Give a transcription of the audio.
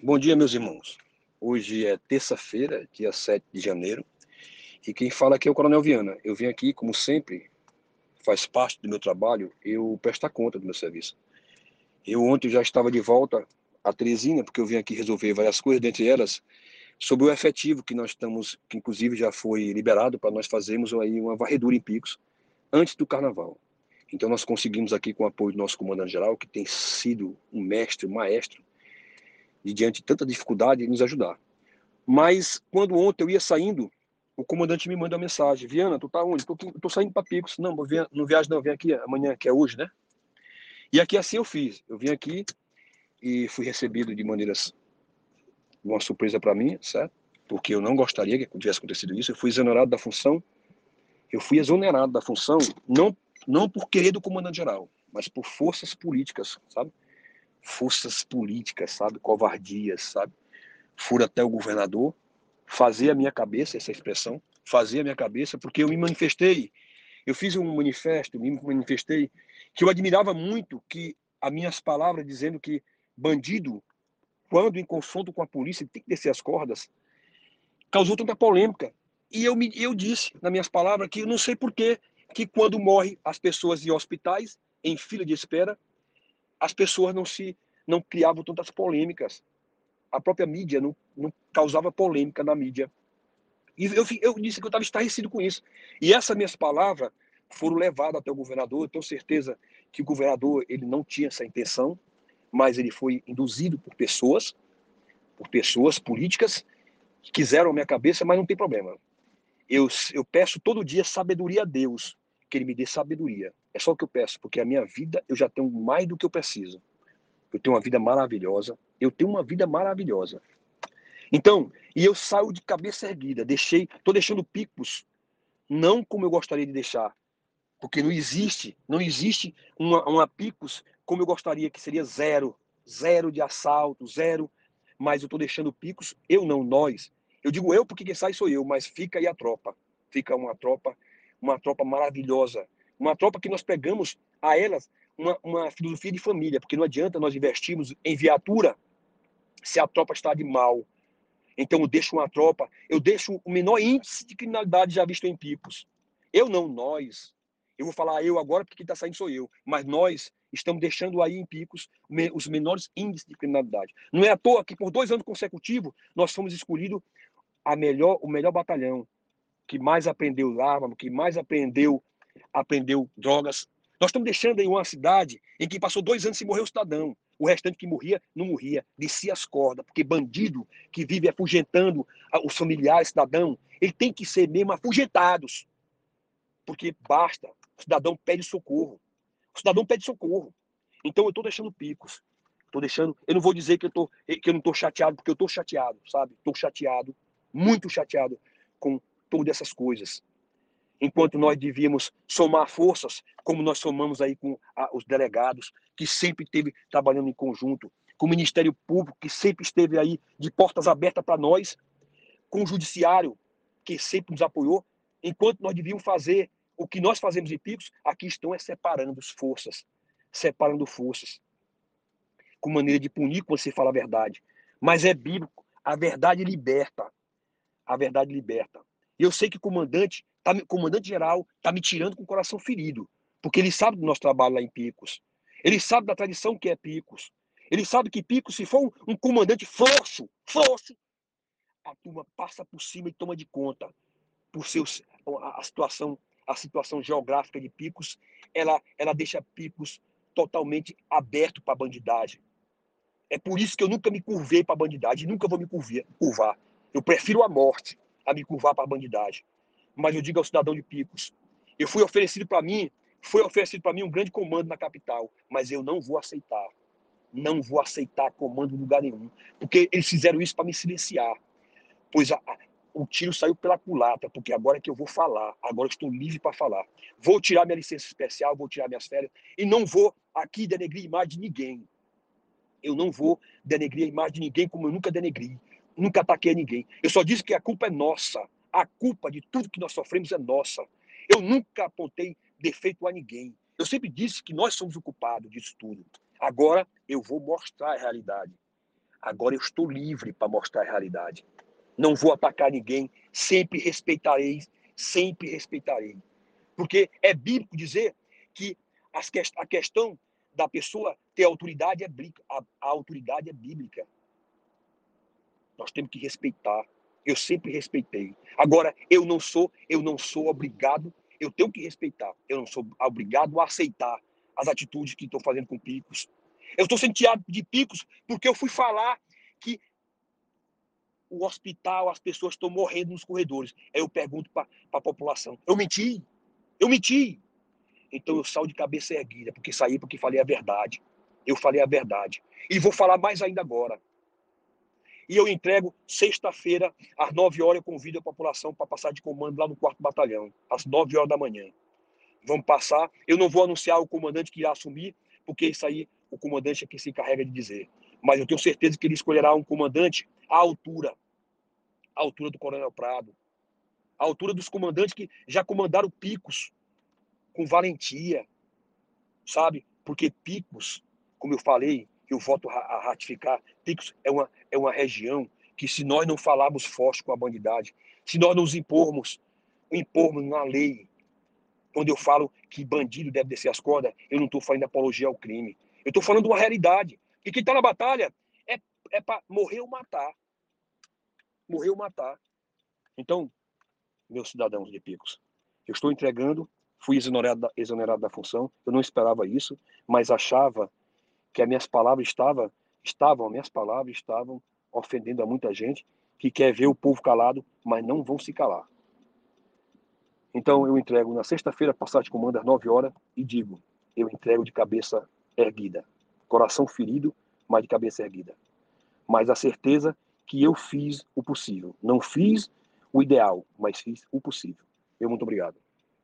Bom dia, meus irmãos. Hoje é terça-feira, dia 7 de janeiro, e quem fala aqui é o Coronel Viana. Eu vim aqui, como sempre, faz parte do meu trabalho, eu prestar conta do meu serviço. Eu ontem já estava de volta a Teresina, porque eu vim aqui resolver várias coisas, dentre elas, sobre o efetivo que nós estamos, que inclusive já foi liberado para nós fazermos aí uma varredura em picos antes do carnaval. Então nós conseguimos aqui com o apoio do nosso comandante-geral, que tem sido um mestre, um maestro, de diante de tanta dificuldade, nos ajudar. Mas quando ontem eu ia saindo, o comandante me manda uma mensagem: Viana, tu tá onde? Tô, tô saindo para Picos. Não, não viaja não, vem aqui amanhã, que é hoje, né? E aqui assim eu fiz. Eu vim aqui e fui recebido de maneiras uma surpresa para mim, certo? Porque eu não gostaria que tivesse acontecido isso. Eu fui exonerado da função. Eu fui exonerado da função não não por querer do comandante geral, mas por forças políticas, sabe? Forças políticas, sabe? Covardias, sabe? Fura até o governador, fazer a minha cabeça, essa expressão, fazer a minha cabeça, porque eu me manifestei, eu fiz um manifesto, me manifestei, que eu admirava muito que as minhas palavras dizendo que bandido, quando em confronto com a polícia, tem que descer as cordas, causou tanta polêmica. E eu, me, eu disse, nas minhas palavras, que eu não sei porquê que quando morre as pessoas em hospitais, em fila de espera, as pessoas não se não criavam tantas polêmicas. A própria mídia não, não causava polêmica na mídia. E eu, eu disse que eu estava estarrecido com isso. E essas minhas palavras foram levadas até o governador. Eu tenho certeza que o governador ele não tinha essa intenção, mas ele foi induzido por pessoas, por pessoas políticas que quiseram a minha cabeça, mas não tem problema. Eu, eu peço todo dia sabedoria a Deus, que Ele me dê sabedoria. É só o que eu peço, porque a minha vida eu já tenho mais do que eu preciso. Eu tenho uma vida maravilhosa. Eu tenho uma vida maravilhosa. Então, e eu saio de cabeça erguida. Deixei, tô deixando picos, não como eu gostaria de deixar, porque não existe, não existe uma, uma picos como eu gostaria que seria zero, zero de assalto, zero. Mas eu estou deixando picos, eu não, nós, eu digo eu porque quem sai sou eu, mas fica aí a tropa. Fica uma tropa, uma tropa maravilhosa. Uma tropa que nós pegamos a elas uma, uma filosofia de família, porque não adianta nós investirmos em viatura se a tropa está de mal. Então eu deixo uma tropa, eu deixo o menor índice de criminalidade já visto em Picos. Eu não, nós. Eu vou falar eu agora porque quem está saindo sou eu. Mas nós estamos deixando aí em Picos os menores índices de criminalidade. Não é à toa que por dois anos consecutivos nós fomos escolhidos a melhor, o melhor batalhão que mais aprendeu arma, que mais aprendeu aprendeu drogas. Nós estamos deixando aí uma cidade em que passou dois anos sem morrer o cidadão. O restante que morria, não morria, descia as cordas, porque bandido que vive afugentando os familiares, cidadão, ele tem que ser mesmo afugentados. Porque basta, o cidadão pede socorro. O cidadão pede socorro. Então eu estou deixando picos. Estou deixando. Eu não vou dizer que eu, tô, que eu não estou chateado, porque eu estou chateado, sabe? Estou chateado muito chateado com todas essas coisas. Enquanto nós devíamos somar forças, como nós somamos aí com a, os delegados, que sempre esteve trabalhando em conjunto, com o Ministério Público, que sempre esteve aí de portas abertas para nós, com o Judiciário, que sempre nos apoiou, enquanto nós devíamos fazer o que nós fazemos em Picos, aqui estão é separando as forças, separando forças, com maneira de punir quando você fala a verdade. Mas é bíblico, a verdade liberta a verdade liberta. E eu sei que o comandante, tá, comandante geral, está me tirando com o coração ferido, porque ele sabe do nosso trabalho lá em Picos. Ele sabe da tradição que é Picos. Ele sabe que Picos, se for um, um comandante frouxo, frouxo, a turma passa por cima e toma de conta. Por seus, a, a situação, a situação geográfica de Picos, ela, ela deixa Picos totalmente aberto para a bandidagem. É por isso que eu nunca me curvei para a bandidagem, nunca vou me curvar. Eu prefiro a morte a me curvar para a bandidagem. Mas eu digo ao cidadão de Picos, eu fui oferecido para mim, foi oferecido para mim um grande comando na capital, mas eu não vou aceitar. Não vou aceitar comando em lugar nenhum, porque eles fizeram isso para me silenciar. Pois a, a, o tiro saiu pela culatra, porque agora é que eu vou falar, agora estou livre para falar. Vou tirar minha licença especial, vou tirar minhas férias e não vou aqui denegrir a imagem de ninguém. Eu não vou denegrir a imagem de ninguém como eu nunca denegri nunca ataquei ninguém. Eu só disse que a culpa é nossa. A culpa de tudo que nós sofremos é nossa. Eu nunca apontei defeito a ninguém. Eu sempre disse que nós somos o culpado disso tudo. Agora eu vou mostrar a realidade. Agora eu estou livre para mostrar a realidade. Não vou atacar ninguém, sempre respeitarei, sempre respeitarei. Porque é bíblico dizer que a questão da pessoa ter autoridade é bíblica. A, a autoridade é bíblica. Nós temos que respeitar. Eu sempre respeitei. Agora, eu não sou, eu não sou obrigado, eu tenho que respeitar. Eu não sou obrigado a aceitar as atitudes que estão fazendo com picos. Eu estou sentiado de picos porque eu fui falar que o hospital, as pessoas estão morrendo nos corredores. Aí eu pergunto para a população: eu menti? Eu menti. Então eu saio de cabeça erguida, porque saí porque falei a verdade. Eu falei a verdade. E vou falar mais ainda agora. E eu entrego sexta-feira, às 9 horas, eu convido a população para passar de comando lá no quarto batalhão, às 9 horas da manhã. Vamos passar. Eu não vou anunciar o comandante que irá assumir, porque isso aí o comandante é que se encarrega de dizer. Mas eu tenho certeza que ele escolherá um comandante à altura, à altura do Coronel Prado, à altura dos comandantes que já comandaram picos com valentia, sabe? Porque Picos, como eu falei, eu voto a ratificar, Picos é uma, é uma região que se nós não falarmos forte com a bandidade, se nós nos impormos, impormos na lei, quando eu falo que bandido deve descer as cordas, eu não estou falando apologia ao crime. Eu estou falando de uma realidade. E quem está na batalha é, é para morrer ou matar. Morrer ou matar. Então, meus cidadãos de Picos, eu estou entregando fui exonerado da, exonerado da função. Eu não esperava isso, mas achava que as minhas palavras estavam, estavam, minhas palavras estavam ofendendo a muita gente que quer ver o povo calado, mas não vão se calar. Então eu entrego na sexta-feira, passar de comando às 9 horas, e digo: eu entrego de cabeça erguida, coração ferido, mas de cabeça erguida. Mas a certeza que eu fiz o possível. Não fiz o ideal, mas fiz o possível. Eu muito obrigado.